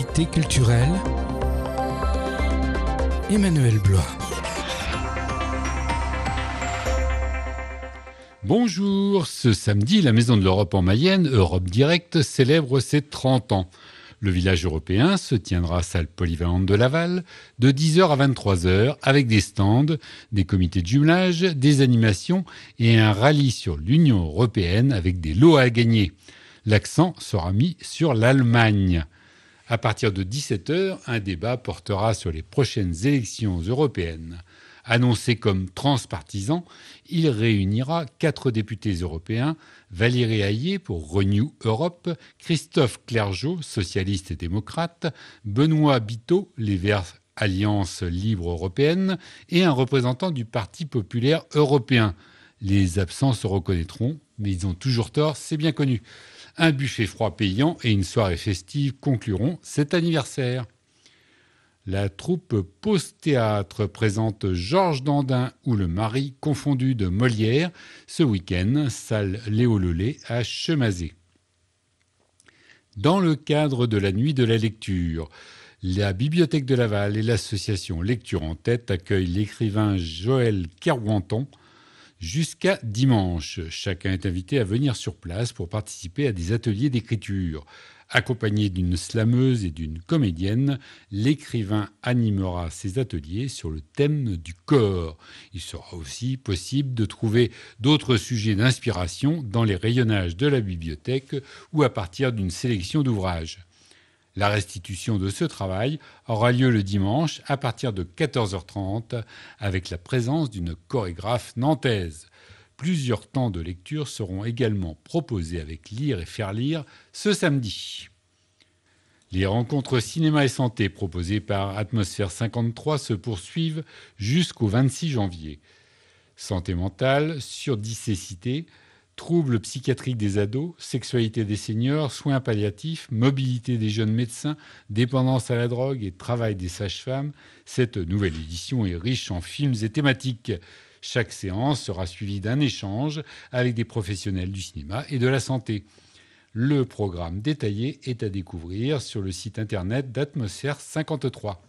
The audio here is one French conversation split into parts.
culturelle, Emmanuel Blois. Bonjour, ce samedi, la Maison de l'Europe en Mayenne, Europe Direct, célèbre ses 30 ans. Le village européen se tiendra salle polyvalente de Laval de 10h à 23h avec des stands, des comités de jumelage, des animations et un rallye sur l'Union européenne avec des lots à gagner. L'accent sera mis sur l'Allemagne. À partir de 17h, un débat portera sur les prochaines élections européennes. Annoncé comme transpartisan, il réunira quatre députés européens, Valérie Hayé pour Renew Europe, Christophe Clergeau, socialiste et démocrate, Benoît Biteau, les Verts Alliance Libre Européenne, et un représentant du Parti populaire européen. Les absents se reconnaîtront, mais ils ont toujours tort, c'est bien connu. Un buffet froid payant et une soirée festive concluront cet anniversaire. La troupe Pause-Théâtre présente Georges Dandin ou le mari confondu de Molière ce week-end, salle Léo Lelay à Chemazé. Dans le cadre de la nuit de la lecture, la Bibliothèque de Laval et l'association Lecture en tête accueillent l'écrivain Joël Kerwanton jusqu'à dimanche. Chacun est invité à venir sur place pour participer à des ateliers d'écriture. Accompagné d'une slameuse et d'une comédienne, l'écrivain animera ses ateliers sur le thème du corps. Il sera aussi possible de trouver d'autres sujets d'inspiration dans les rayonnages de la bibliothèque ou à partir d'une sélection d'ouvrages. La restitution de ce travail aura lieu le dimanche à partir de 14h30 avec la présence d'une chorégraphe nantaise. Plusieurs temps de lecture seront également proposés avec Lire et faire lire ce samedi. Les rencontres cinéma et santé proposées par Atmosphère 53 se poursuivent jusqu'au 26 janvier. Santé mentale, surdicécité, troubles psychiatriques des ados, sexualité des seniors, soins palliatifs, mobilité des jeunes médecins, dépendance à la drogue et travail des sages-femmes, cette nouvelle édition est riche en films et thématiques. Chaque séance sera suivie d'un échange avec des professionnels du cinéma et de la santé. Le programme détaillé est à découvrir sur le site internet d'Atmosphère 53.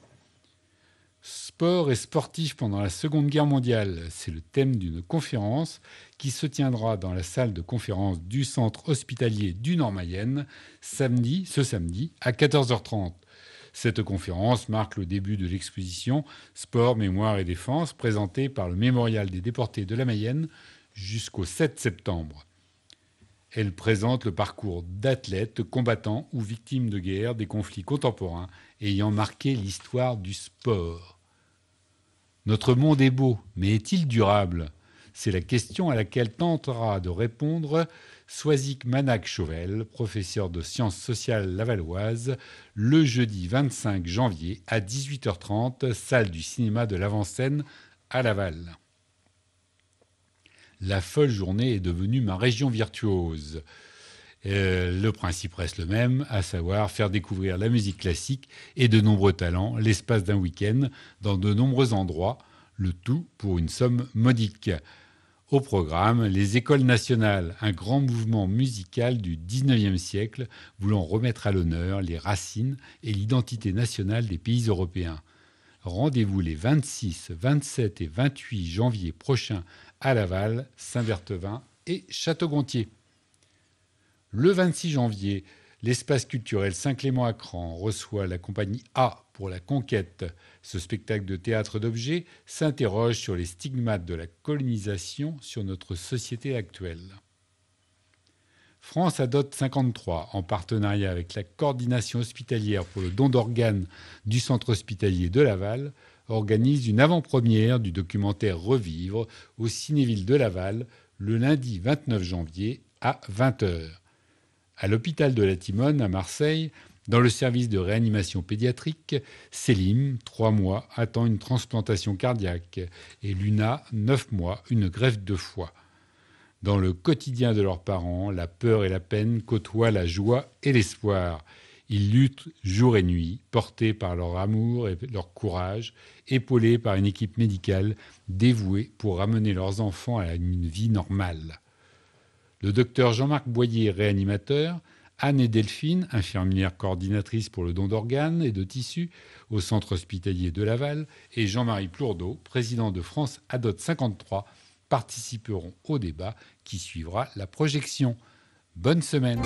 Sport et sportif pendant la Seconde Guerre mondiale, c'est le thème d'une conférence qui se tiendra dans la salle de conférence du centre hospitalier du Nord-Mayenne samedi, ce samedi à 14h30. Cette conférence marque le début de l'exposition Sport, Mémoire et Défense présentée par le Mémorial des déportés de la Mayenne jusqu'au 7 septembre. Elle présente le parcours d'athlètes, combattants ou victimes de guerre des conflits contemporains ayant marqué l'histoire du sport. Notre monde est beau, mais est-il durable? C'est la question à laquelle tentera de répondre Soisic Manac-Chauvel, professeur de sciences sociales lavalloises, le jeudi 25 janvier à 18h30, salle du cinéma de l'Avant-Seine à Laval. La folle journée est devenue ma région virtuose. Euh, le principe reste le même, à savoir faire découvrir la musique classique et de nombreux talents l'espace d'un week-end dans de nombreux endroits, le tout pour une somme modique. Au programme, les écoles nationales, un grand mouvement musical du XIXe siècle voulant remettre à l'honneur les racines et l'identité nationale des pays européens. Rendez-vous les 26, 27 et 28 janvier prochains à Laval, Saint-Berthevin et Château-Gontier. Le 26 janvier, l'espace culturel Saint-Clément-à-Cran reçoit la compagnie A pour la conquête. Ce spectacle de théâtre d'objets s'interroge sur les stigmates de la colonisation sur notre société actuelle. France Adopte 53, en partenariat avec la coordination hospitalière pour le don d'organes du centre hospitalier de Laval, organise une avant-première du documentaire Revivre au Cinéville de Laval le lundi 29 janvier à 20h. À l'hôpital de la Timone à Marseille, dans le service de réanimation pédiatrique, Célim, 3 mois, attend une transplantation cardiaque et Luna, 9 mois, une greffe de foie. Dans le quotidien de leurs parents, la peur et la peine côtoient la joie et l'espoir. Ils luttent jour et nuit, portés par leur amour et leur courage, épaulés par une équipe médicale dévouée pour ramener leurs enfants à une vie normale. Le docteur Jean-Marc Boyer, réanimateur, Anne et Delphine, infirmières coordinatrices pour le don d'organes et de tissus au centre hospitalier de Laval, et Jean-Marie Plourdeau, président de France Adot 53, participeront au débat qui suivra la projection. Bonne semaine.